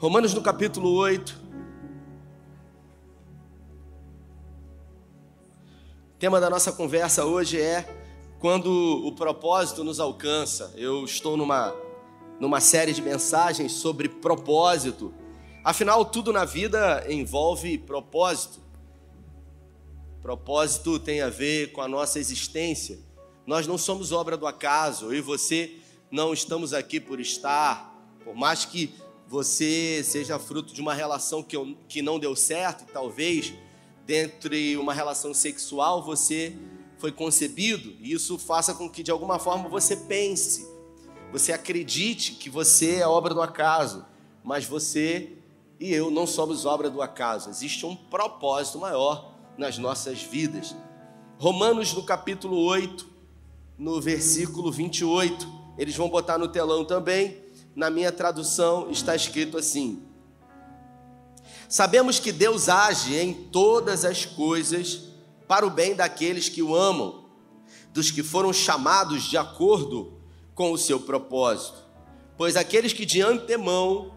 Romanos no capítulo 8. O tema da nossa conversa hoje é quando o propósito nos alcança. Eu estou numa, numa série de mensagens sobre propósito. Afinal, tudo na vida envolve propósito. Propósito tem a ver com a nossa existência. Nós não somos obra do acaso. Eu e você não estamos aqui por estar. Por mais que você seja fruto de uma relação que, que não deu certo, e talvez dentre uma relação sexual você foi concebido, e isso faça com que de alguma forma você pense, você acredite que você é obra do acaso, mas você e eu não somos obra do acaso, existe um propósito maior nas nossas vidas. Romanos no capítulo 8, no versículo 28, eles vão botar no telão também na minha tradução está escrito assim: Sabemos que Deus age em todas as coisas para o bem daqueles que o amam, dos que foram chamados de acordo com o seu propósito. Pois aqueles que de antemão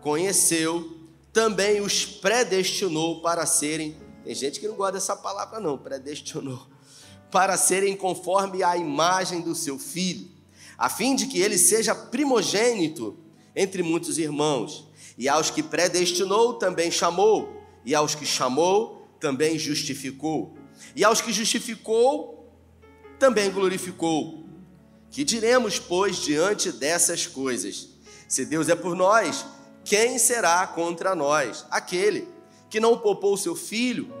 conheceu, também os predestinou para serem. Tem gente que não gosta dessa palavra, não, predestinou. Para serem conforme a imagem do seu filho a fim de que ele seja primogênito entre muitos irmãos. E aos que predestinou, também chamou, e aos que chamou, também justificou, e aos que justificou, também glorificou. Que diremos, pois, diante dessas coisas? Se Deus é por nós, quem será contra nós? Aquele que não poupou seu filho,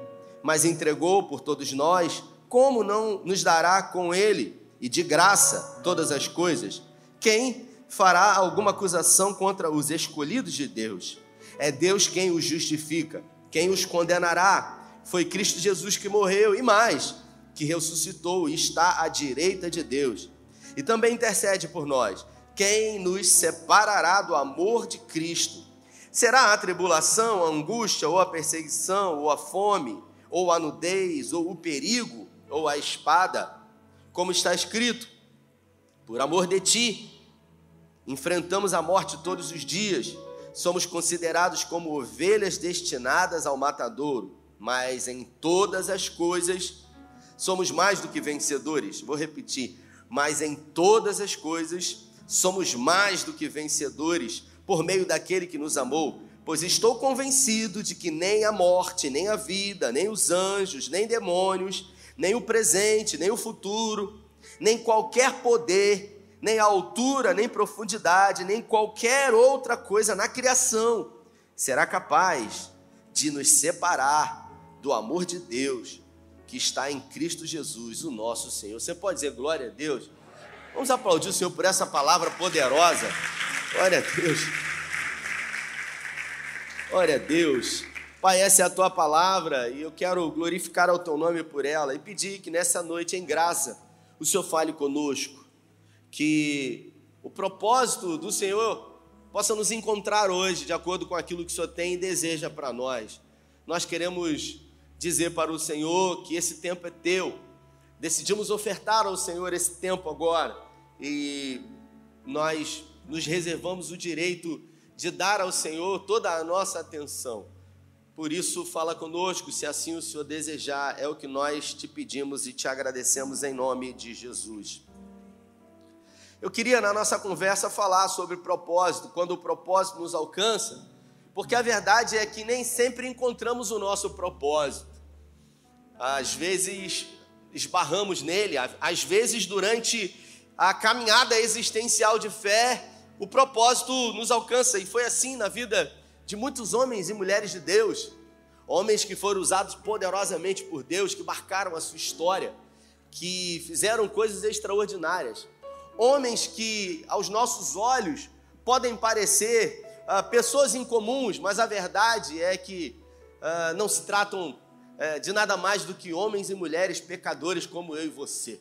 mas entregou por todos nós, como não nos dará com ele? E de graça todas as coisas, quem fará alguma acusação contra os escolhidos de Deus? É Deus quem os justifica. Quem os condenará? Foi Cristo Jesus que morreu e mais, que ressuscitou e está à direita de Deus. E também intercede por nós. Quem nos separará do amor de Cristo? Será a tribulação, a angústia, ou a perseguição, ou a fome, ou a nudez, ou o perigo, ou a espada? Como está escrito: Por amor de ti, enfrentamos a morte todos os dias, somos considerados como ovelhas destinadas ao matadouro, mas em todas as coisas somos mais do que vencedores. Vou repetir: mas em todas as coisas somos mais do que vencedores por meio daquele que nos amou. Pois estou convencido de que nem a morte, nem a vida, nem os anjos, nem demônios, nem o presente, nem o futuro, nem qualquer poder, nem altura, nem profundidade, nem qualquer outra coisa na criação será capaz de nos separar do amor de Deus que está em Cristo Jesus, o nosso Senhor. Você pode dizer glória a Deus? Vamos aplaudir o Senhor por essa palavra poderosa. Glória a Deus. Glória a Deus. Pai, essa é a tua palavra e eu quero glorificar ao teu nome por ela e pedir que nessa noite, em graça, o Senhor fale conosco, que o propósito do Senhor possa nos encontrar hoje, de acordo com aquilo que o Senhor tem e deseja para nós. Nós queremos dizer para o Senhor que esse tempo é teu. Decidimos ofertar ao Senhor esse tempo agora e nós nos reservamos o direito de dar ao Senhor toda a nossa atenção. Por isso, fala conosco, se assim o Senhor desejar, é o que nós te pedimos e te agradecemos em nome de Jesus. Eu queria, na nossa conversa, falar sobre propósito, quando o propósito nos alcança, porque a verdade é que nem sempre encontramos o nosso propósito. Às vezes esbarramos nele, às vezes durante a caminhada existencial de fé, o propósito nos alcança, e foi assim na vida muitos homens e mulheres de Deus, homens que foram usados poderosamente por Deus, que marcaram a sua história, que fizeram coisas extraordinárias, homens que aos nossos olhos podem parecer uh, pessoas incomuns, mas a verdade é que uh, não se tratam uh, de nada mais do que homens e mulheres pecadores como eu e você.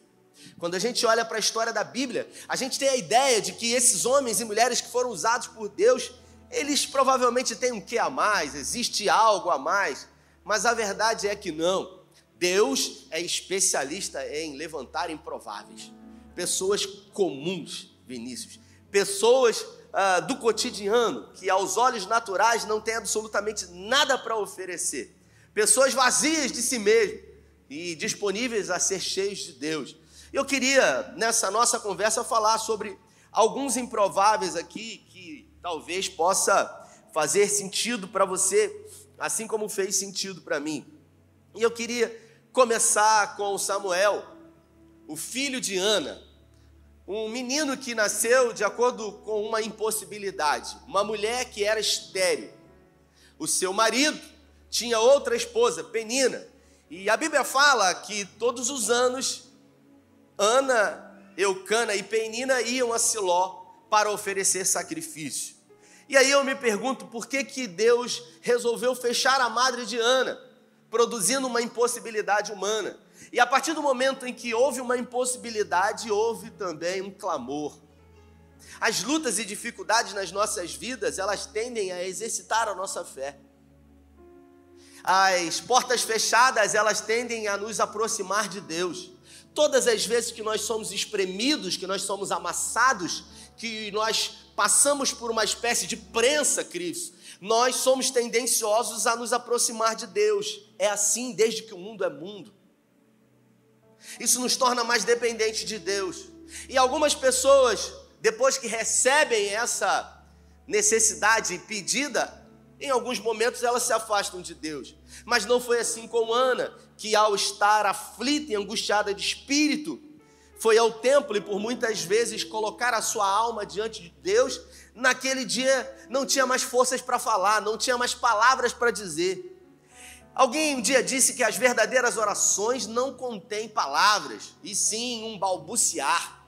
Quando a gente olha para a história da Bíblia, a gente tem a ideia de que esses homens e mulheres que foram usados por Deus eles provavelmente têm um que a mais, existe algo a mais, mas a verdade é que não. Deus é especialista em levantar improváveis, pessoas comuns, Vinícius, pessoas ah, do cotidiano, que aos olhos naturais não tem absolutamente nada para oferecer. Pessoas vazias de si mesmo e disponíveis a ser cheios de Deus. Eu queria, nessa nossa conversa, falar sobre alguns improváveis aqui talvez possa fazer sentido para você, assim como fez sentido para mim. E eu queria começar com Samuel, o filho de Ana um menino que nasceu de acordo com uma impossibilidade, uma mulher que era estéril. O seu marido tinha outra esposa, Penina, e a Bíblia fala que todos os anos Ana, Eucana e Penina iam a Siló para oferecer sacrifício. E aí eu me pergunto por que, que Deus resolveu fechar a madre de Ana, produzindo uma impossibilidade humana. E a partir do momento em que houve uma impossibilidade, houve também um clamor. As lutas e dificuldades nas nossas vidas, elas tendem a exercitar a nossa fé. As portas fechadas, elas tendem a nos aproximar de Deus. Todas as vezes que nós somos espremidos, que nós somos amassados, que nós passamos por uma espécie de prensa, Cristo, nós somos tendenciosos a nos aproximar de Deus. É assim desde que o mundo é mundo. Isso nos torna mais dependentes de Deus. E algumas pessoas, depois que recebem essa necessidade pedida, em alguns momentos elas se afastam de Deus. Mas não foi assim com Ana, que ao estar aflita e angustiada de espírito, foi ao templo e por muitas vezes colocar a sua alma diante de Deus. Naquele dia não tinha mais forças para falar, não tinha mais palavras para dizer. Alguém um dia disse que as verdadeiras orações não contêm palavras, e sim um balbuciar.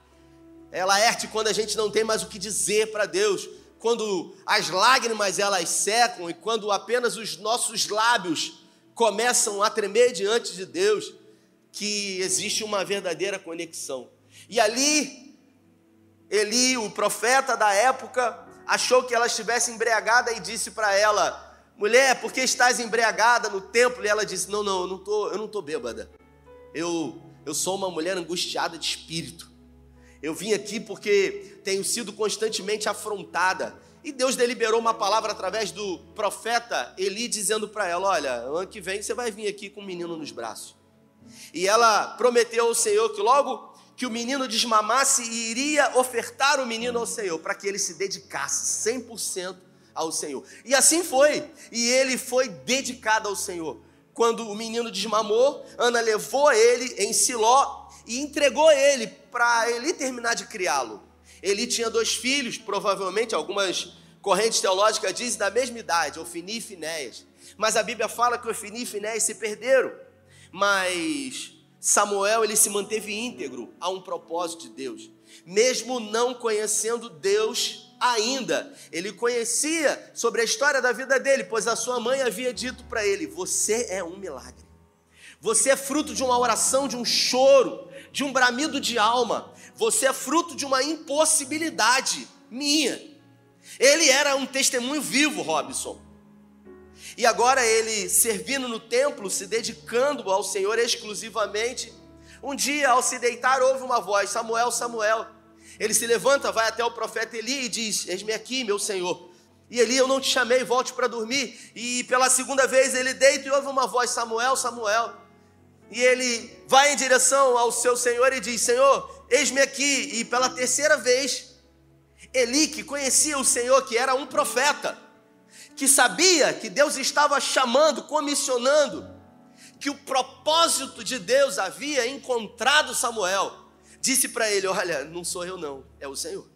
É Laerte quando a gente não tem mais o que dizer para Deus, quando as lágrimas elas secam e quando apenas os nossos lábios começam a tremer diante de Deus, que existe uma verdadeira conexão. E ali, Eli, o profeta da época, achou que ela estivesse embriagada e disse para ela: mulher, por que estás embriagada no templo? E ela disse: Não, não, eu não tô, eu não tô bêbada. Eu, eu sou uma mulher angustiada de espírito. Eu vim aqui porque tenho sido constantemente afrontada. E Deus deliberou uma palavra através do profeta Eli, dizendo para ela: Olha, ano que vem você vai vir aqui com um menino nos braços. E ela prometeu ao Senhor que logo que o menino desmamasse, iria ofertar o menino ao Senhor, para que ele se dedicasse 100% ao Senhor. E assim foi. E ele foi dedicado ao Senhor. Quando o menino desmamou, Ana levou ele em Siló e entregou ele para ele terminar de criá-lo. Ele tinha dois filhos, provavelmente algumas correntes teológicas dizem da mesma idade, Ofini e Finéias. Mas a Bíblia fala que Ofini e Finéias se perderam. Mas Samuel ele se manteve íntegro a um propósito de Deus, mesmo não conhecendo Deus ainda. Ele conhecia sobre a história da vida dele, pois a sua mãe havia dito para ele: Você é um milagre. Você é fruto de uma oração, de um choro, de um bramido de alma. Você é fruto de uma impossibilidade minha. Ele era um testemunho vivo, Robson. E agora ele servindo no templo, se dedicando ao Senhor exclusivamente. Um dia, ao se deitar, ouve uma voz: Samuel, Samuel. Ele se levanta, vai até o profeta Eli e diz: Eis-me aqui, meu senhor. E Eli, eu não te chamei, volte para dormir. E pela segunda vez ele deita e ouve uma voz: Samuel, Samuel. E ele vai em direção ao seu senhor e diz: Senhor, eis-me aqui. E pela terceira vez, Eli, que conhecia o Senhor, que era um profeta, que sabia que Deus estava chamando, comissionando, que o propósito de Deus havia encontrado Samuel disse para ele: Olha, não sou eu, não, é o Senhor.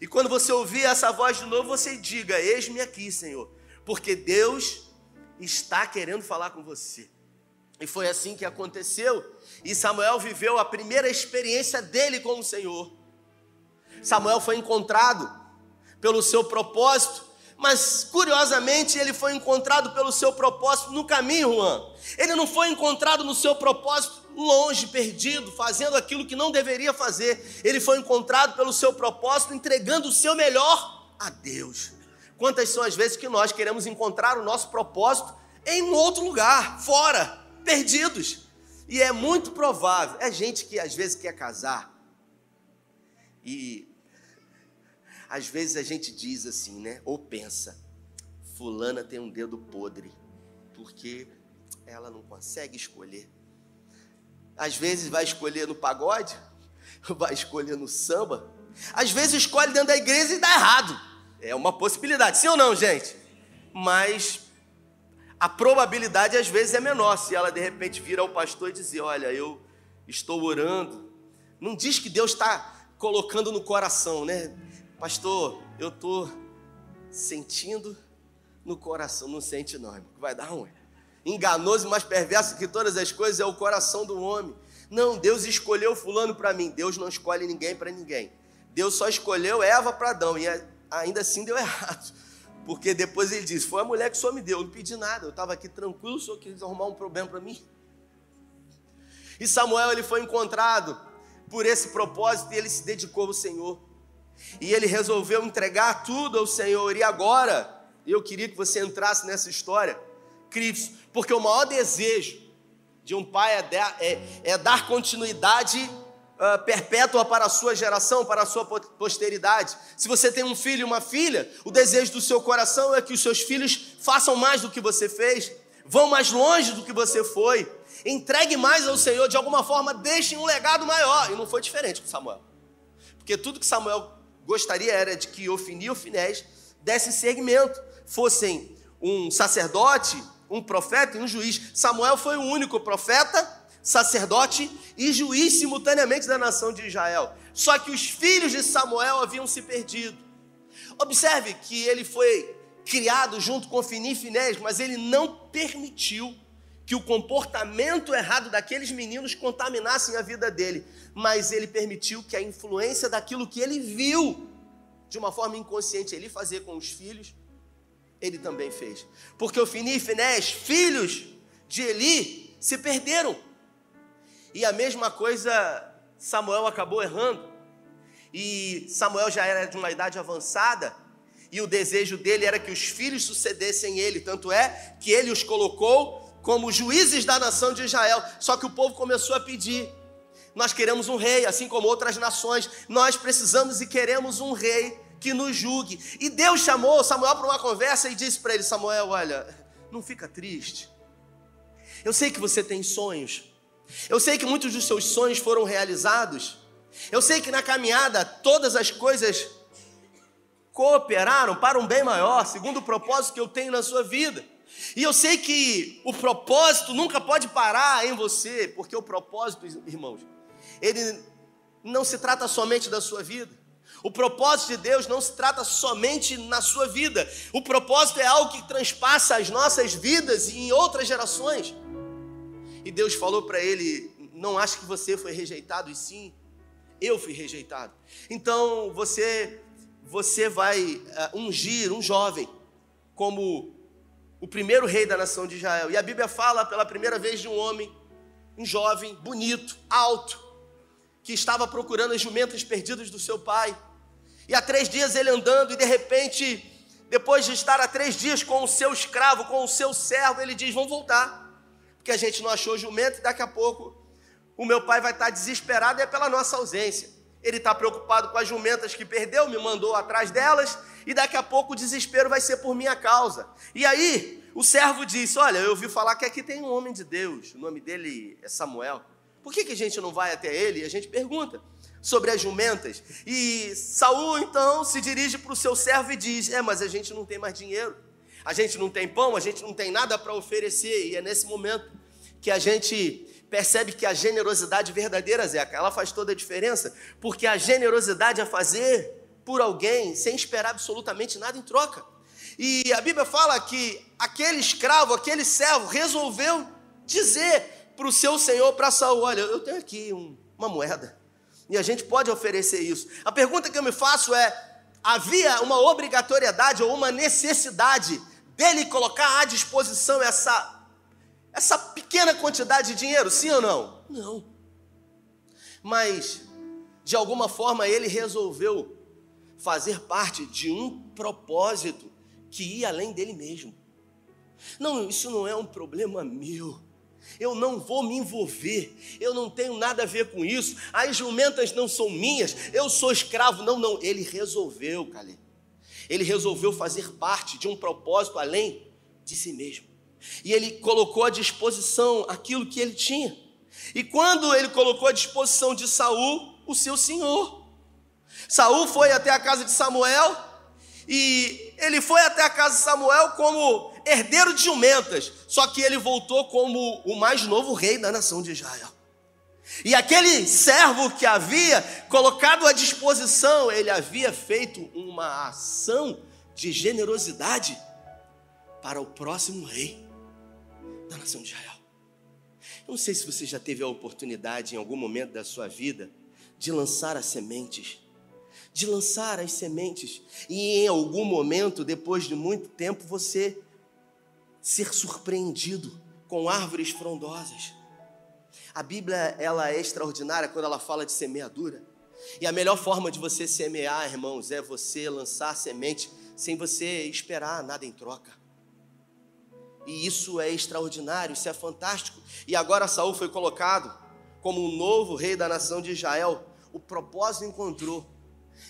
E quando você ouvir essa voz de novo, você diga: Eis-me aqui, Senhor, porque Deus está querendo falar com você. E foi assim que aconteceu. E Samuel viveu a primeira experiência dele com o Senhor. Samuel foi encontrado pelo seu propósito, mas curiosamente ele foi encontrado pelo seu propósito no caminho, Juan. Ele não foi encontrado no seu propósito longe, perdido, fazendo aquilo que não deveria fazer. Ele foi encontrado pelo seu propósito, entregando o seu melhor a Deus. Quantas são as vezes que nós queremos encontrar o nosso propósito em um outro lugar, fora, perdidos? E é muito provável, é gente que às vezes quer casar e Às vezes a gente diz assim, né? Ou pensa, fulana tem um dedo podre, porque ela não consegue escolher. Às vezes vai escolher no pagode, vai escolher no samba, às vezes escolhe dentro da igreja e dá errado. É uma possibilidade, sim ou não, gente? Mas a probabilidade às vezes é menor se ela de repente vira ao pastor e dizer: Olha, eu estou orando. Não diz que Deus está colocando no coração, né? Pastor, eu estou sentindo no coração. Não sente, não, irmão, vai dar ruim. Enganoso e mais perverso que todas as coisas é o coração do homem. Não, Deus escolheu Fulano para mim. Deus não escolhe ninguém para ninguém. Deus só escolheu Eva para Adão e ainda assim deu errado. Porque depois ele disse: Foi a mulher que senhor me deu, eu não pedi nada, eu estava aqui tranquilo, senhor quis arrumar um problema para mim. E Samuel ele foi encontrado por esse propósito e ele se dedicou ao Senhor. E ele resolveu entregar tudo ao Senhor. E agora, eu queria que você entrasse nessa história, Cristo, porque o maior desejo de um pai é dar, é, é dar continuidade uh, perpétua para a sua geração, para a sua posteridade. Se você tem um filho e uma filha, o desejo do seu coração é que os seus filhos façam mais do que você fez, vão mais longe do que você foi, entregue mais ao Senhor, de alguma forma deixem um legado maior. E não foi diferente com Samuel. Porque tudo que Samuel gostaria era de que Ofini e Ofinés dessem segmento, fossem um sacerdote, um profeta e um juiz. Samuel foi o único profeta sacerdote e juiz simultaneamente da nação de Israel. Só que os filhos de Samuel haviam se perdido. Observe que ele foi criado junto com Fini e Finés, mas ele não permitiu que o comportamento errado daqueles meninos contaminassem a vida dele, mas ele permitiu que a influência daquilo que ele viu de uma forma inconsciente ele fazer com os filhos, ele também fez. Porque o Fini e Finés, filhos de Eli, se perderam. E a mesma coisa, Samuel acabou errando. E Samuel já era de uma idade avançada, e o desejo dele era que os filhos sucedessem ele, tanto é que ele os colocou como juízes da nação de Israel. Só que o povo começou a pedir: nós queremos um rei, assim como outras nações, nós precisamos e queremos um rei que nos julgue. E Deus chamou Samuel para uma conversa e disse para ele: Samuel, olha, não fica triste. Eu sei que você tem sonhos, eu sei que muitos dos seus sonhos foram realizados. Eu sei que na caminhada todas as coisas cooperaram para um bem maior, segundo o propósito que eu tenho na sua vida. E eu sei que o propósito nunca pode parar em você, porque o propósito, irmãos, ele não se trata somente da sua vida. O propósito de Deus não se trata somente na sua vida. O propósito é algo que transpassa as nossas vidas e em outras gerações. E Deus falou para ele: Não acho que você foi rejeitado, e sim, eu fui rejeitado. Então você, você vai uh, ungir um jovem como o primeiro rei da nação de Israel. E a Bíblia fala pela primeira vez de um homem, um jovem, bonito, alto, que estava procurando as jumentas perdidas do seu pai. E há três dias ele andando, e de repente, depois de estar há três dias com o seu escravo, com o seu servo, ele diz: Vamos voltar porque a gente não achou jumento e daqui a pouco o meu pai vai estar desesperado é pela nossa ausência. Ele está preocupado com as jumentas que perdeu, me mandou atrás delas, e daqui a pouco o desespero vai ser por minha causa. E aí, o servo disse: Olha, eu ouvi falar que aqui tem um homem de Deus, o nome dele é Samuel. Por que, que a gente não vai até ele? E a gente pergunta sobre as jumentas. E Saul então se dirige para o seu servo e diz: É, mas a gente não tem mais dinheiro a gente não tem pão, a gente não tem nada para oferecer, e é nesse momento que a gente percebe que a generosidade verdadeira, Zeca, ela faz toda a diferença, porque a generosidade é fazer por alguém sem esperar absolutamente nada em troca. E a Bíblia fala que aquele escravo, aquele servo, resolveu dizer para o seu senhor, para Saul: Olha, eu tenho aqui um, uma moeda, e a gente pode oferecer isso. A pergunta que eu me faço é: havia uma obrigatoriedade ou uma necessidade dele colocar à disposição essa, essa pequena quantidade de dinheiro, sim ou não? Não. Mas, de alguma forma, ele resolveu fazer parte de um propósito que ia além dele mesmo. Não, isso não é um problema meu. Eu não vou me envolver, eu não tenho nada a ver com isso. As jumentas não são minhas, eu sou escravo. Não, não. Ele resolveu, Caleb. Ele resolveu fazer parte de um propósito além de si mesmo. E ele colocou à disposição aquilo que ele tinha. E quando ele colocou à disposição de Saul, o seu senhor. Saul foi até a casa de Samuel e ele foi até a casa de Samuel como herdeiro de jumentas, só que ele voltou como o mais novo rei da nação de Israel. E aquele servo que havia colocado à disposição, ele havia feito uma ação de generosidade para o próximo rei da nação de Israel. Eu não sei se você já teve a oportunidade em algum momento da sua vida de lançar as sementes de lançar as sementes e em algum momento, depois de muito tempo, você ser surpreendido com árvores frondosas. A Bíblia ela é extraordinária quando ela fala de semeadura. E a melhor forma de você semear, irmãos, é você lançar semente sem você esperar nada em troca. E isso é extraordinário, isso é fantástico. E agora Saul foi colocado como um novo rei da nação de Israel. O propósito encontrou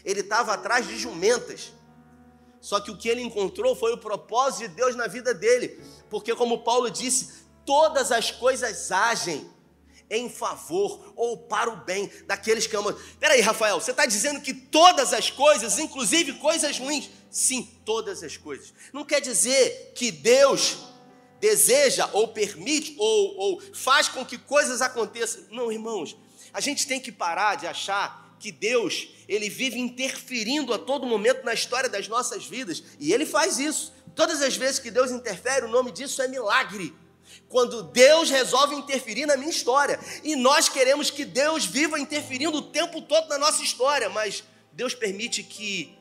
ele estava atrás de jumentas. Só que o que ele encontrou foi o propósito de Deus na vida dele. Porque, como Paulo disse, todas as coisas agem em favor ou para o bem daqueles que amam. Peraí, Rafael, você está dizendo que todas as coisas, inclusive coisas ruins? Sim, todas as coisas. Não quer dizer que Deus deseja ou permite ou, ou faz com que coisas aconteçam. Não, irmãos, a gente tem que parar de achar que Deus, ele vive interferindo a todo momento na história das nossas vidas, e ele faz isso. Todas as vezes que Deus interfere, o nome disso é milagre. Quando Deus resolve interferir na minha história, e nós queremos que Deus viva interferindo o tempo todo na nossa história, mas Deus permite que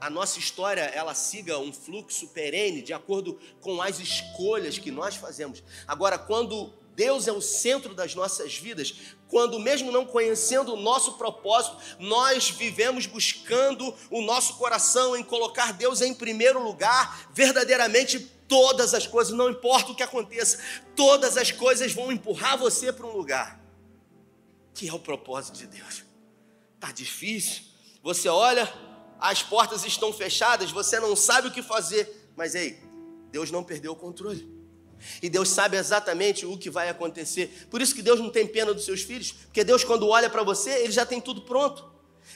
a nossa história ela siga um fluxo perene de acordo com as escolhas que nós fazemos. Agora, quando Deus é o centro das nossas vidas, quando, mesmo não conhecendo o nosso propósito, nós vivemos buscando o nosso coração em colocar Deus em primeiro lugar, verdadeiramente todas as coisas, não importa o que aconteça, todas as coisas vão empurrar você para um lugar que é o propósito de Deus. Tá difícil. Você olha, as portas estão fechadas, você não sabe o que fazer, mas ei, Deus não perdeu o controle. E Deus sabe exatamente o que vai acontecer. Por isso que Deus não tem pena dos seus filhos, porque Deus quando olha para você, ele já tem tudo pronto.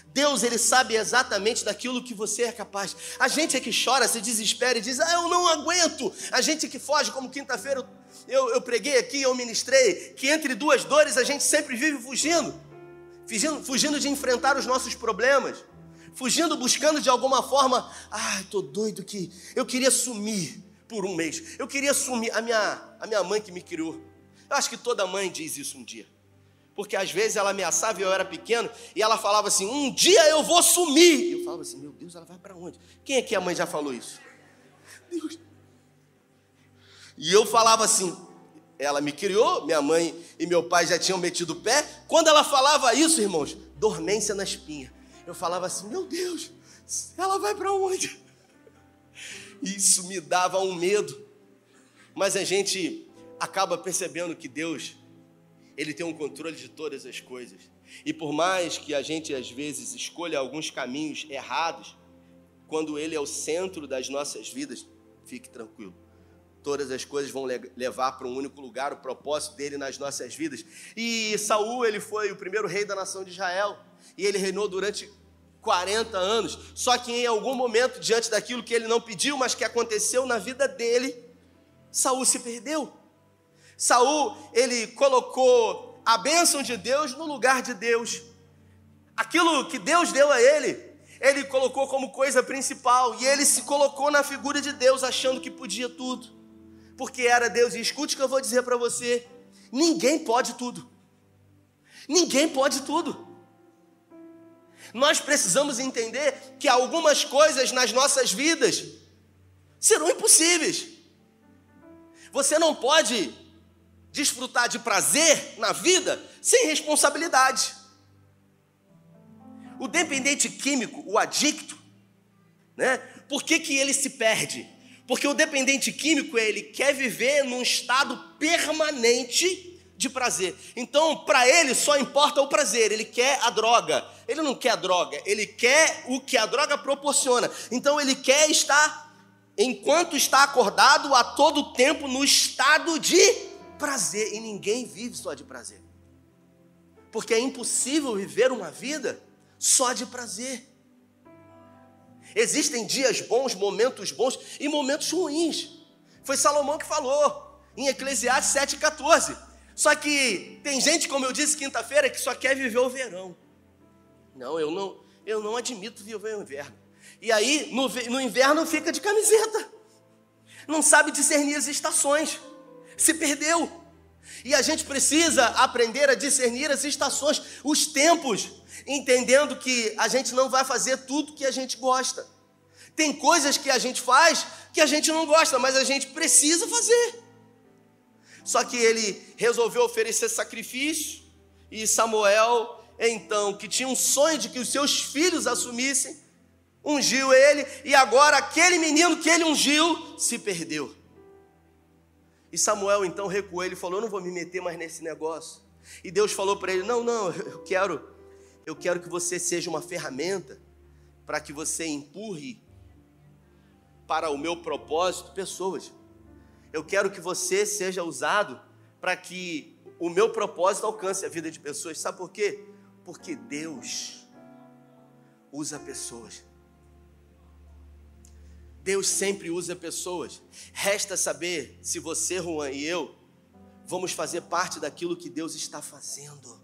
Deus, ele sabe exatamente daquilo que você é capaz. A gente é que chora, se desespera e diz: "Ah, eu não aguento". A gente é que foge, como quinta-feira eu, eu preguei aqui, eu ministrei, que entre duas dores a gente sempre vive fugindo. Fugindo, fugindo de enfrentar os nossos problemas. Fugindo, buscando de alguma forma, ah, tô doido que eu queria sumir por um mês. Eu queria sumir. A minha, a minha mãe que me criou. Eu acho que toda mãe diz isso um dia. Porque às vezes ela ameaçava e eu era pequeno e ela falava assim: Um dia eu vou sumir. Eu falava assim: Meu Deus, ela vai para onde? Quem é que a mãe já falou isso? Deus. E eu falava assim: Ela me criou, minha mãe e meu pai já tinham metido o pé. Quando ela falava isso, irmãos, dormência na espinha. Eu falava assim: Meu Deus, ela vai para onde? Isso me dava um medo. Mas a gente acaba percebendo que Deus, Ele tem um controle de todas as coisas. E por mais que a gente às vezes escolha alguns caminhos errados, quando Ele é o centro das nossas vidas, fique tranquilo. Todas as coisas vão levar para um único lugar, o propósito dele nas nossas vidas. E Saul, ele foi o primeiro rei da nação de Israel, e ele reinou durante 40 anos. Só que em algum momento, diante daquilo que ele não pediu, mas que aconteceu na vida dele, Saul se perdeu. Saul, ele colocou a bênção de Deus no lugar de Deus. Aquilo que Deus deu a ele, ele colocou como coisa principal e ele se colocou na figura de Deus, achando que podia tudo, porque era Deus. E escute o que eu vou dizer para você: ninguém pode tudo. Ninguém pode tudo. Nós precisamos entender que algumas coisas nas nossas vidas serão impossíveis. Você não pode desfrutar de prazer na vida sem responsabilidade. O dependente químico, o adicto, né? Por que, que ele se perde? Porque o dependente químico, ele quer viver num estado permanente de prazer. Então, para ele só importa o prazer, ele quer a droga. Ele não quer a droga, ele quer o que a droga proporciona. Então, ele quer estar, enquanto está acordado, a todo tempo no estado de prazer. E ninguém vive só de prazer. Porque é impossível viver uma vida só de prazer. Existem dias bons, momentos bons e momentos ruins. Foi Salomão que falou em Eclesiastes 7,14. Só que tem gente, como eu disse quinta-feira, que só quer viver o verão. Não, eu não, eu não admito viver o inverno. E aí, no, no inverno, fica de camiseta. Não sabe discernir as estações. Se perdeu. E a gente precisa aprender a discernir as estações, os tempos, entendendo que a gente não vai fazer tudo que a gente gosta. Tem coisas que a gente faz que a gente não gosta, mas a gente precisa fazer. Só que ele resolveu oferecer sacrifício, e Samuel, então, que tinha um sonho de que os seus filhos assumissem, ungiu ele, e agora aquele menino que ele ungiu se perdeu. E Samuel então recuou, ele falou: Eu não vou me meter mais nesse negócio. E Deus falou para ele: Não, não, eu quero, eu quero que você seja uma ferramenta para que você empurre para o meu propósito pessoas. Eu quero que você seja usado para que o meu propósito alcance a vida de pessoas. Sabe por quê? Porque Deus usa pessoas. Deus sempre usa pessoas. Resta saber se você, Juan e eu, vamos fazer parte daquilo que Deus está fazendo.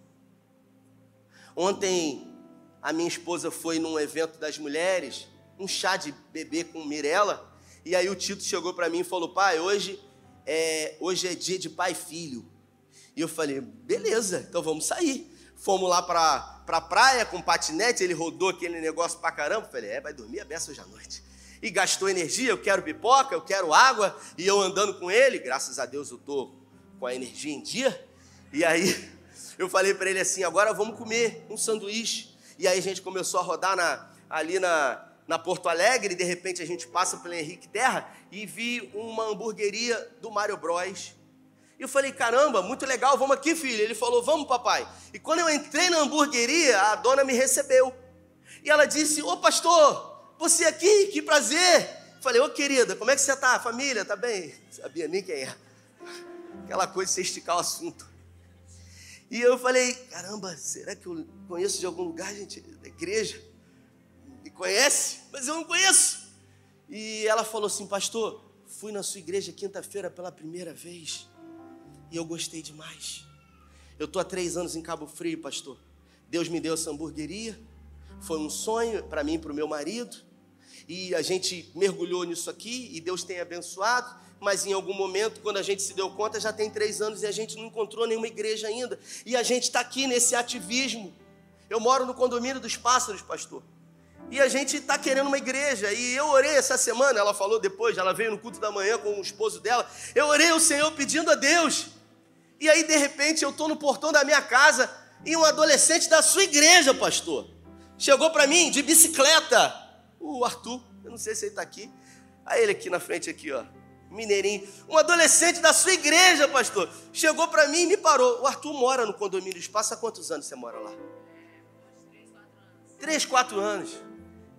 Ontem, a minha esposa foi num evento das mulheres, um chá de bebê com Mirella, e aí o Tito chegou para mim e falou: pai, hoje é, hoje é dia de pai e filho. E eu falei: beleza, então vamos sair. Fomos lá para pra praia com patinete, ele rodou aquele negócio pra caramba. Eu falei: é, vai dormir a beça hoje à noite. E gastou energia, eu quero pipoca, eu quero água, e eu andando com ele, graças a Deus eu tô com a energia em dia. E aí eu falei para ele assim: agora vamos comer um sanduíche. E aí a gente começou a rodar na, ali na, na Porto Alegre, de repente a gente passa pelo Henrique Terra e vi uma hamburgueria do Mário Bros. E eu falei, caramba, muito legal, vamos aqui, filho. Ele falou, vamos, papai. E quando eu entrei na hamburgueria, a dona me recebeu. E ela disse, ô pastor, você aqui, que prazer. Eu falei, ô querida, como é que você está? Família, tá bem? Sabia nem quem é. Aquela coisa de você esticar o assunto. E eu falei, caramba, será que eu conheço de algum lugar, gente, da igreja? Conhece? Mas eu não conheço. E ela falou assim, pastor, fui na sua igreja quinta-feira pela primeira vez e eu gostei demais. Eu estou há três anos em Cabo Frio, pastor. Deus me deu essa hamburgueria, foi um sonho para mim e para o meu marido, e a gente mergulhou nisso aqui e Deus tem abençoado. Mas em algum momento, quando a gente se deu conta, já tem três anos e a gente não encontrou nenhuma igreja ainda, e a gente está aqui nesse ativismo. Eu moro no condomínio dos pássaros, pastor. E a gente está querendo uma igreja. E eu orei essa semana, ela falou depois, ela veio no culto da manhã com o esposo dela. Eu orei ao Senhor pedindo a Deus. E aí, de repente, eu estou no portão da minha casa e um adolescente da sua igreja, pastor, chegou para mim de bicicleta. O Arthur, eu não sei se ele está aqui. Aí ele aqui na frente, aqui, ó. Mineirinho. Um adolescente da sua igreja, pastor, chegou para mim e me parou. O Arthur mora no condomínio Espaço. Há quantos anos você mora lá? Três, quatro anos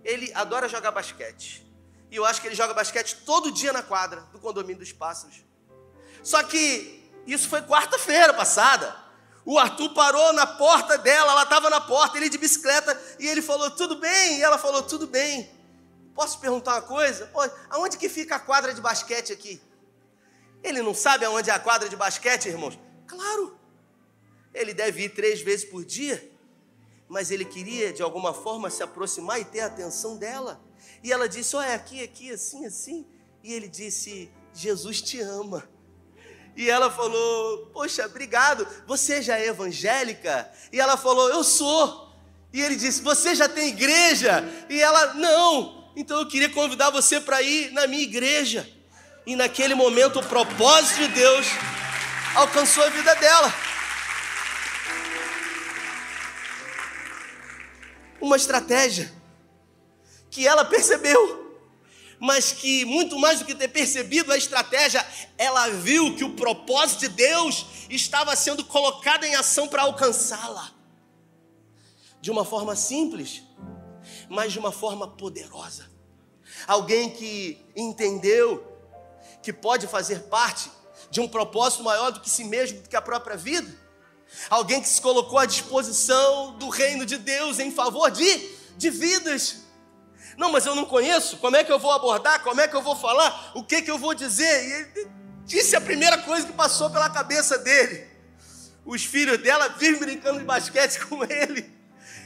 ele adora jogar basquete. E eu acho que ele joga basquete todo dia na quadra do condomínio dos pássaros. Só que isso foi quarta-feira passada. O Arthur parou na porta dela, ela estava na porta, ele de bicicleta, e ele falou, tudo bem? E ela falou, tudo bem. Posso perguntar uma coisa? Pô, aonde que fica a quadra de basquete aqui? Ele não sabe aonde é a quadra de basquete, irmãos? Claro. Ele deve ir três vezes por dia mas ele queria de alguma forma se aproximar e ter a atenção dela. E ela disse: Olha, aqui, aqui, assim, assim. E ele disse: Jesus te ama. E ela falou: Poxa, obrigado. Você já é evangélica? E ela falou: Eu sou. E ele disse: Você já tem igreja? E ela: Não. Então eu queria convidar você para ir na minha igreja. E naquele momento o propósito de Deus alcançou a vida dela. Uma estratégia que ela percebeu. mas que muito mais do que ter percebido a estratégia, ela viu que o propósito de Deus estava sendo colocado em ação para alcançá-la. De uma forma simples, mas de uma forma poderosa. Alguém que entendeu que pode fazer parte de um propósito maior do que si mesmo, do que a própria vida. Alguém que se colocou à disposição do reino de Deus em favor de, de vidas. Não, mas eu não conheço. Como é que eu vou abordar? Como é que eu vou falar? O que que eu vou dizer? E ele disse a primeira coisa que passou pela cabeça dele. Os filhos dela vivem brincando de basquete com ele.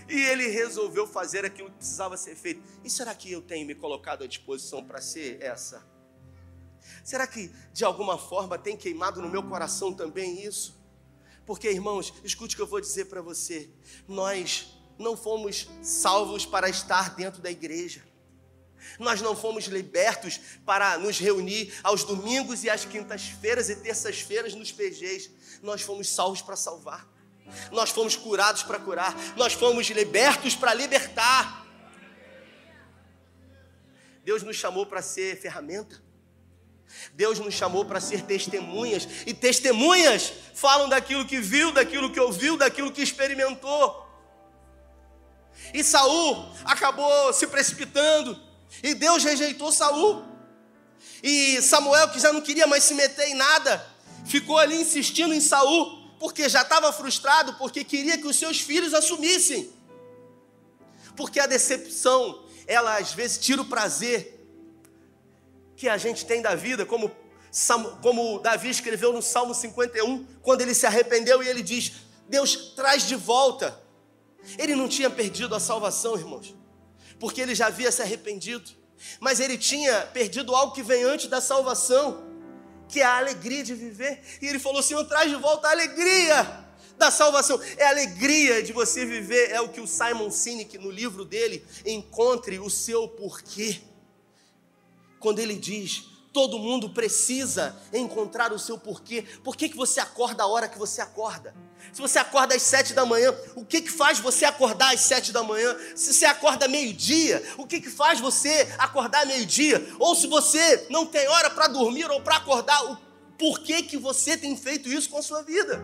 E ele resolveu fazer aquilo que precisava ser feito. E será que eu tenho me colocado à disposição para ser essa? Será que de alguma forma tem queimado no meu coração também isso? Porque, irmãos, escute o que eu vou dizer para você. Nós não fomos salvos para estar dentro da igreja. Nós não fomos libertos para nos reunir aos domingos e às quintas-feiras e terças-feiras nos PGs. Nós fomos salvos para salvar. Nós fomos curados para curar. Nós fomos libertos para libertar. Deus nos chamou para ser ferramenta. Deus nos chamou para ser testemunhas. E testemunhas falam daquilo que viu, daquilo que ouviu, daquilo que experimentou. E Saul acabou se precipitando, e Deus rejeitou Saul. E Samuel, que já não queria mais se meter em nada, ficou ali insistindo em Saul, porque já estava frustrado, porque queria que os seus filhos assumissem. Porque a decepção, ela às vezes tira o prazer que a gente tem da vida, como, como Davi escreveu no Salmo 51, quando ele se arrependeu e ele diz: Deus traz de volta ele não tinha perdido a salvação, irmãos, porque ele já havia se arrependido, mas ele tinha perdido algo que vem antes da salvação, que é a alegria de viver. E ele falou: Senhor, traz de volta a alegria da salvação. É a alegria de você viver, é o que o Simon Sinek, no livro dele, encontre o seu porquê. Quando ele diz: Todo mundo precisa encontrar o seu porquê. Por que, que você acorda a hora que você acorda? Se você acorda às sete da manhã, o que, que faz você acordar às sete da manhã? Se você acorda meio-dia, o que, que faz você acordar meio-dia? Ou se você não tem hora para dormir ou para acordar, o porquê que você tem feito isso com a sua vida?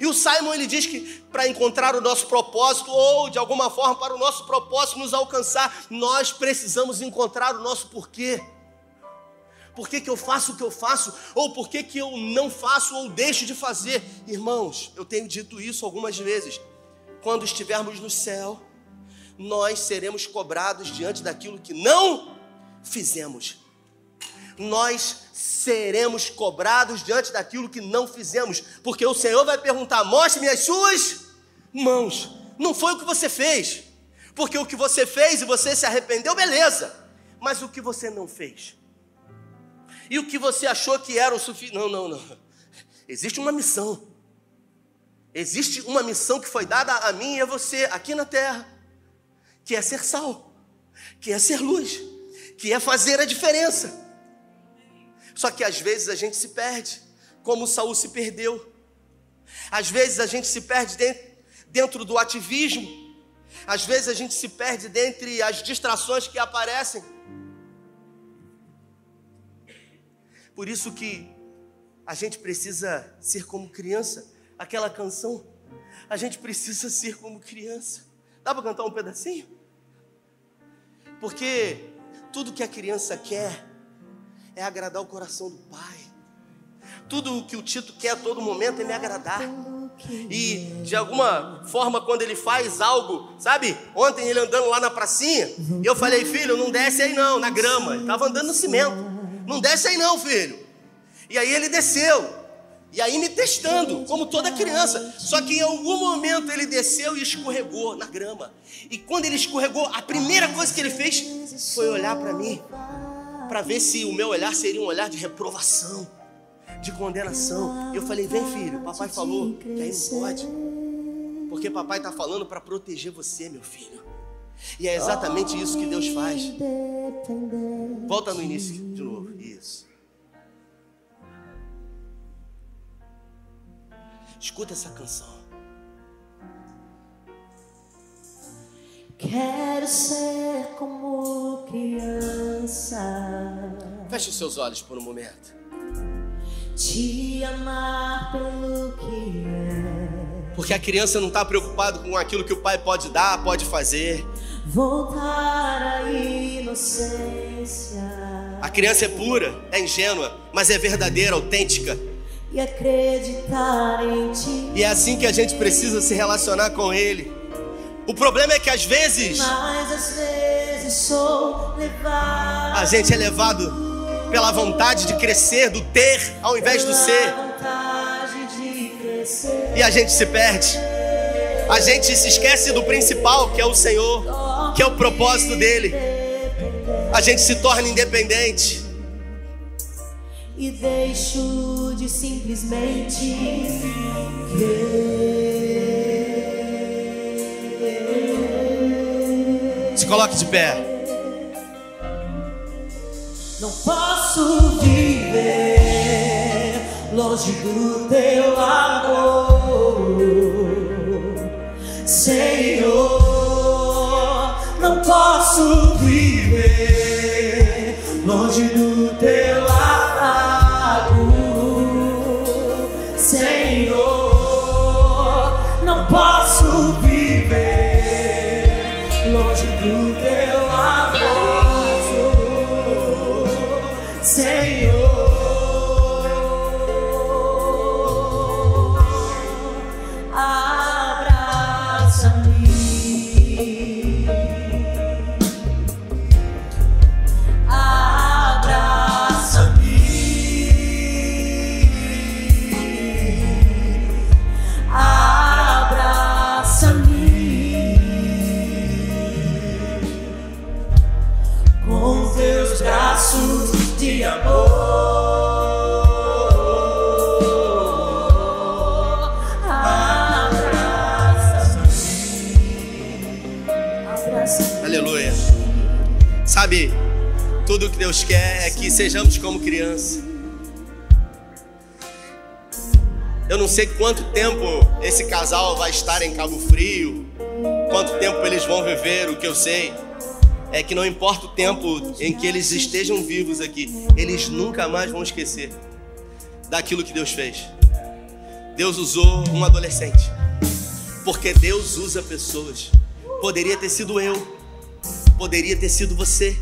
E o Simon ele diz que para encontrar o nosso propósito ou de alguma forma para o nosso propósito nos alcançar, nós precisamos encontrar o nosso porquê. Por que, que eu faço o que eu faço? Ou por que, que eu não faço ou deixo de fazer? Irmãos, eu tenho dito isso algumas vezes. Quando estivermos no céu, nós seremos cobrados diante daquilo que não fizemos. Nós seremos cobrados diante daquilo que não fizemos, porque o Senhor vai perguntar: mostre-me as suas mãos. Não foi o que você fez, porque o que você fez e você se arrependeu, beleza, mas o que você não fez? E o que você achou que era o suficiente. Não, não, não. Existe uma missão. Existe uma missão que foi dada a mim e a você aqui na terra, que é ser sal, que é ser luz, que é fazer a diferença. Só que às vezes a gente se perde, como Saul se perdeu. Às vezes a gente se perde dentro do ativismo. Às vezes a gente se perde dentre as distrações que aparecem. Por isso que a gente precisa ser como criança. Aquela canção, a gente precisa ser como criança. Dá para cantar um pedacinho? Porque tudo que a criança quer é agradar o coração do pai. Tudo o que o Tito quer a todo momento é me agradar. E de alguma forma, quando ele faz algo, sabe? Ontem ele andando lá na pracinha, eu falei, filho, não desce aí não, na grama. Ele estava andando no cimento. Não desce aí não, filho. E aí ele desceu. E aí me testando, como toda criança. Só que em algum momento ele desceu e escorregou na grama. E quando ele escorregou, a primeira coisa que ele fez foi olhar para mim, para ver se o meu olhar seria um olhar de reprovação, de condenação. E eu falei: "Vem, filho, papai falou que aí não pode. Porque papai está falando para proteger você, meu filho. E é exatamente isso que Deus faz. Volta no início de novo. Isso. Escuta essa canção. Quero ser como criança. Feche os seus olhos por um momento. Te amar pelo que é. Porque a criança não está preocupada com aquilo que o pai pode dar, pode fazer. Voltar à inocência. A criança é pura, é ingênua, mas é verdadeira, autêntica. E acreditar em ti. E é assim que a gente precisa se relacionar com Ele. O problema é que às vezes Mas às vezes sou levado. a gente é levado pela vontade de crescer, do ter, ao invés do ser. E a gente se perde. A gente se esquece do principal, que é o Senhor, que é o propósito dele. A gente se torna independente. E deixo de simplesmente crer. Se coloque de pé. Não posso viver longe do teu amor, Senhor. Posso viver longe do teu sejamos como criança. Eu não sei quanto tempo esse casal vai estar em Cabo Frio, quanto tempo eles vão viver, o que eu sei é que não importa o tempo em que eles estejam vivos aqui, eles nunca mais vão esquecer daquilo que Deus fez. Deus usou um adolescente, porque Deus usa pessoas. Poderia ter sido eu, poderia ter sido você,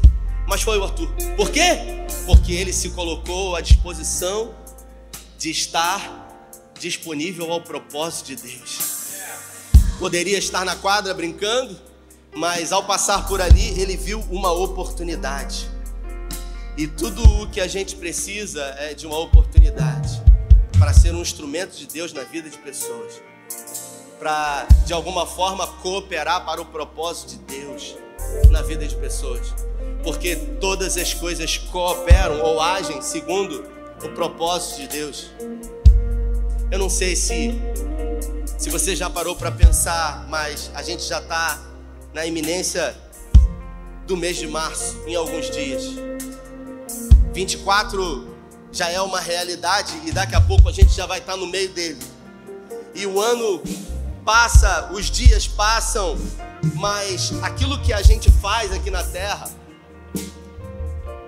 mas foi o Arthur. Por quê? Porque ele se colocou à disposição de estar disponível ao propósito de Deus. Poderia estar na quadra brincando, mas ao passar por ali, ele viu uma oportunidade. E tudo o que a gente precisa é de uma oportunidade para ser um instrumento de Deus na vida de pessoas, para de alguma forma cooperar para o propósito de Deus na vida de pessoas, porque todas as coisas cooperam ou agem segundo o propósito de Deus. Eu não sei se se você já parou para pensar, mas a gente já está na iminência do mês de março, em alguns dias. 24 já é uma realidade e daqui a pouco a gente já vai estar no meio dele. E o ano passa, os dias passam, mas aquilo que a gente faz aqui na terra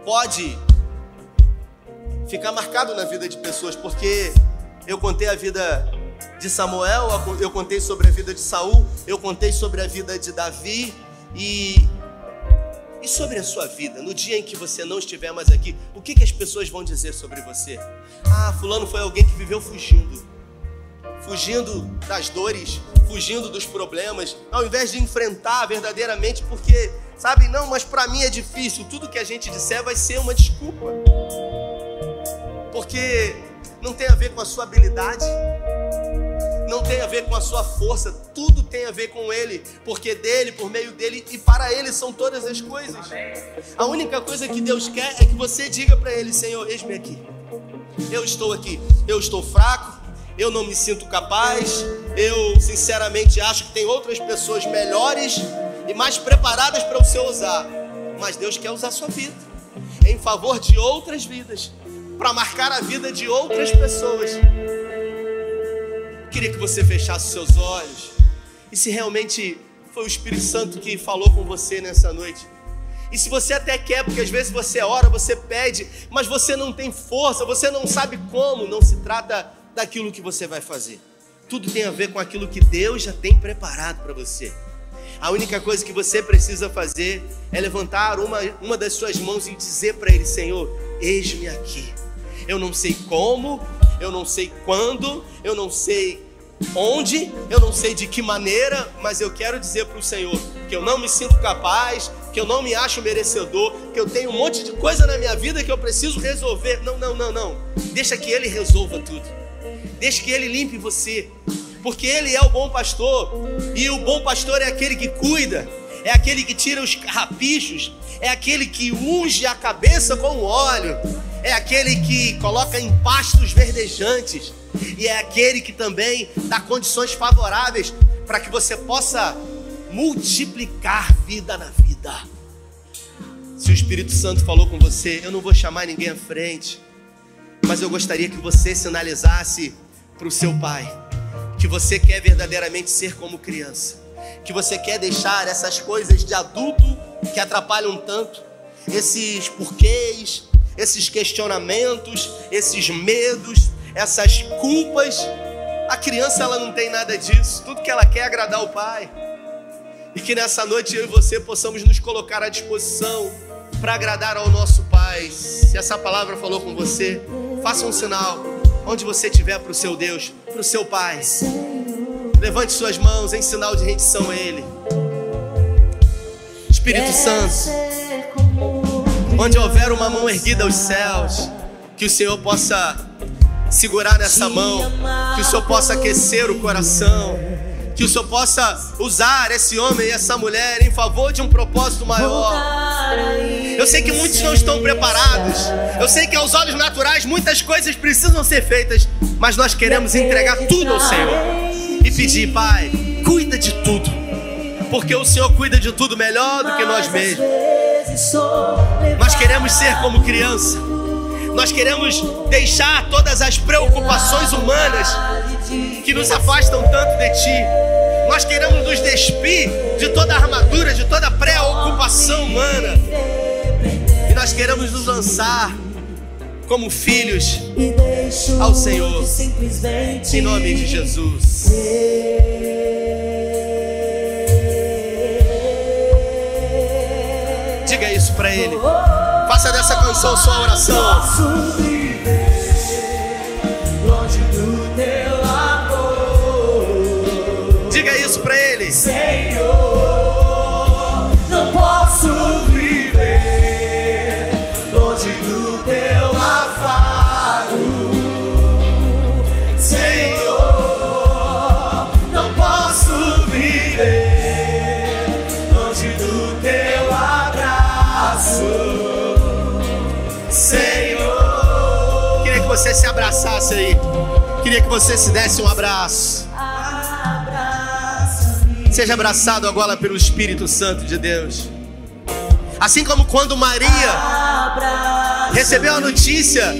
pode ficar marcado na vida de pessoas, porque eu contei a vida de Samuel, eu contei sobre a vida de Saul, eu contei sobre a vida de Davi e e sobre a sua vida, no dia em que você não estiver mais aqui, o que, que as pessoas vão dizer sobre você? Ah, fulano foi alguém que viveu fugindo. Fugindo das dores, fugindo dos problemas, ao invés de enfrentar verdadeiramente, porque, sabe, não, mas para mim é difícil. Tudo que a gente disser vai ser uma desculpa. Porque não tem a ver com a sua habilidade, não tem a ver com a sua força, tudo tem a ver com Ele, porque dele, por meio dele e para Ele são todas as coisas. A única coisa que Deus quer é que você diga para Ele: Senhor, eis-me aqui. Eu estou aqui, eu estou fraco, eu não me sinto capaz, eu sinceramente acho que tem outras pessoas melhores e mais preparadas para o Senhor usar, mas Deus quer usar sua vida em favor de outras vidas, para marcar a vida de outras pessoas. Queria que você fechasse seus olhos. E se realmente foi o Espírito Santo que falou com você nessa noite, E se você até quer, porque às vezes você ora, você pede, mas você não tem força, você não sabe como, não se trata daquilo que você vai fazer. Tudo tem a ver com aquilo que Deus já tem preparado para você. A única coisa que você precisa fazer é levantar uma, uma das suas mãos e dizer para Ele: Senhor, eis-me aqui. Eu não sei como, eu não sei quando, eu não sei onde, eu não sei de que maneira, mas eu quero dizer para o Senhor que eu não me sinto capaz, que eu não me acho merecedor, que eu tenho um monte de coisa na minha vida que eu preciso resolver. Não, não, não, não. Deixa que Ele resolva tudo. Deixa que Ele limpe você porque Ele é o bom pastor, e o bom pastor é aquele que cuida, é aquele que tira os rapichos, é aquele que unge a cabeça com óleo, é aquele que coloca em pastos verdejantes, e é aquele que também dá condições favoráveis para que você possa multiplicar vida na vida. Se o Espírito Santo falou com você, eu não vou chamar ninguém à frente, mas eu gostaria que você sinalizasse para o seu pai que você quer verdadeiramente ser como criança, que você quer deixar essas coisas de adulto que atrapalham tanto, esses porquês, esses questionamentos, esses medos, essas culpas. A criança ela não tem nada disso, tudo que ela quer é agradar o pai. E que nessa noite eu e você possamos nos colocar à disposição para agradar ao nosso Pai. Se essa palavra falou com você, faça um sinal onde você estiver para o seu Deus, para o seu Pai. Levante suas mãos em sinal de rendição a Ele. Espírito Santo, onde houver uma mão erguida aos céus, que o Senhor possa segurar nessa mão, que o Senhor possa aquecer o coração, que o Senhor possa usar esse homem e essa mulher em favor de um propósito maior. Eu sei que muitos não estão preparados. Eu sei que aos olhos naturais muitas coisas precisam ser feitas, mas nós queremos entregar tudo ao Senhor e pedir, Pai, cuida de tudo, porque o Senhor cuida de tudo melhor do que nós mesmos. Nós queremos ser como criança. Nós queremos deixar todas as preocupações humanas que nos afastam tanto de Ti. Nós queremos nos despir de toda a armadura, de toda a preocupação humana. Nós queremos nos lançar como filhos ao Senhor. Em nome de Jesus. Diga isso para Ele. Faça dessa canção sua oração. Você se abraçasse aí. Queria que você se desse um abraço. Seja abraçado agora pelo Espírito Santo de Deus. Assim como quando Maria recebeu a notícia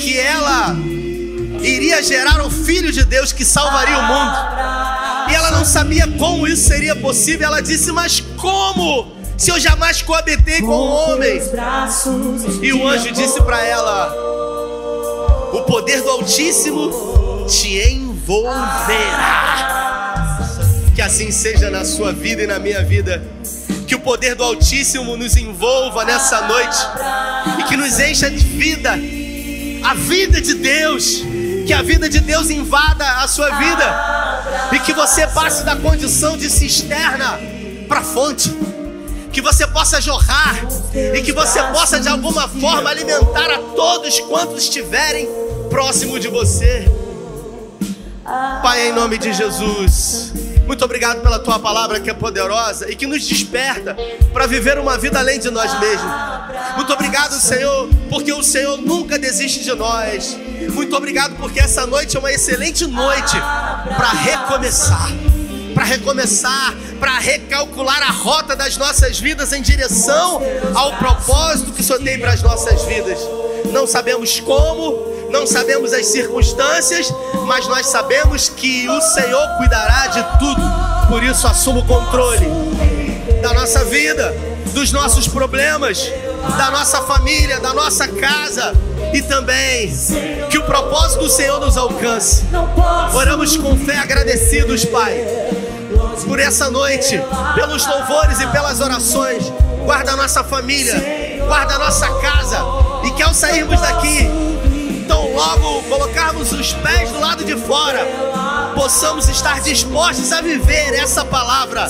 que ela iria gerar o Filho de Deus que salvaria o mundo. E ela não sabia como isso seria possível. Ela disse: Mas como? Se eu jamais coabitei com o homem. E o anjo disse para ela: O poder do Altíssimo te envolverá. Que assim seja na sua vida e na minha vida. Que o poder do Altíssimo nos envolva nessa noite e que nos encha de vida, a vida de Deus. Que a vida de Deus invada a sua vida e que você passe da condição de cisterna para fonte. Que você possa jorrar e que você possa de alguma forma alimentar a todos quantos estiverem próximo de você. Pai, em nome de Jesus. Muito obrigado pela tua palavra que é poderosa e que nos desperta para viver uma vida além de nós mesmos. Muito obrigado, Senhor, porque o Senhor nunca desiste de nós. Muito obrigado porque essa noite é uma excelente noite para recomeçar. Para recomeçar, para recalcular a rota das nossas vidas em direção ao propósito que o Senhor tem para as nossas vidas. Não sabemos como, não sabemos as circunstâncias, mas nós sabemos que o Senhor cuidará de tudo. Por isso, assuma o controle da nossa vida, dos nossos problemas, da nossa família, da nossa casa e também que o propósito do Senhor nos alcance. Oramos com fé agradecidos, Pai, por essa noite, pelos louvores e pelas orações. Guarda a nossa família, guarda a nossa casa e que ao sairmos daqui, logo colocarmos os pés do lado de fora, possamos estar dispostos a viver essa palavra.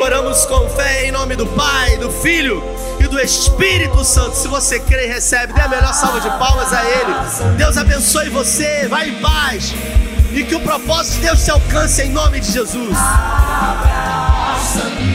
Oramos com fé em nome do Pai, do Filho e do Espírito Santo. Se você crê e recebe, dê a melhor salva de palmas a Ele. Deus abençoe você, vai em paz. E que o propósito de Deus te alcance em nome de Jesus. Abraça-me.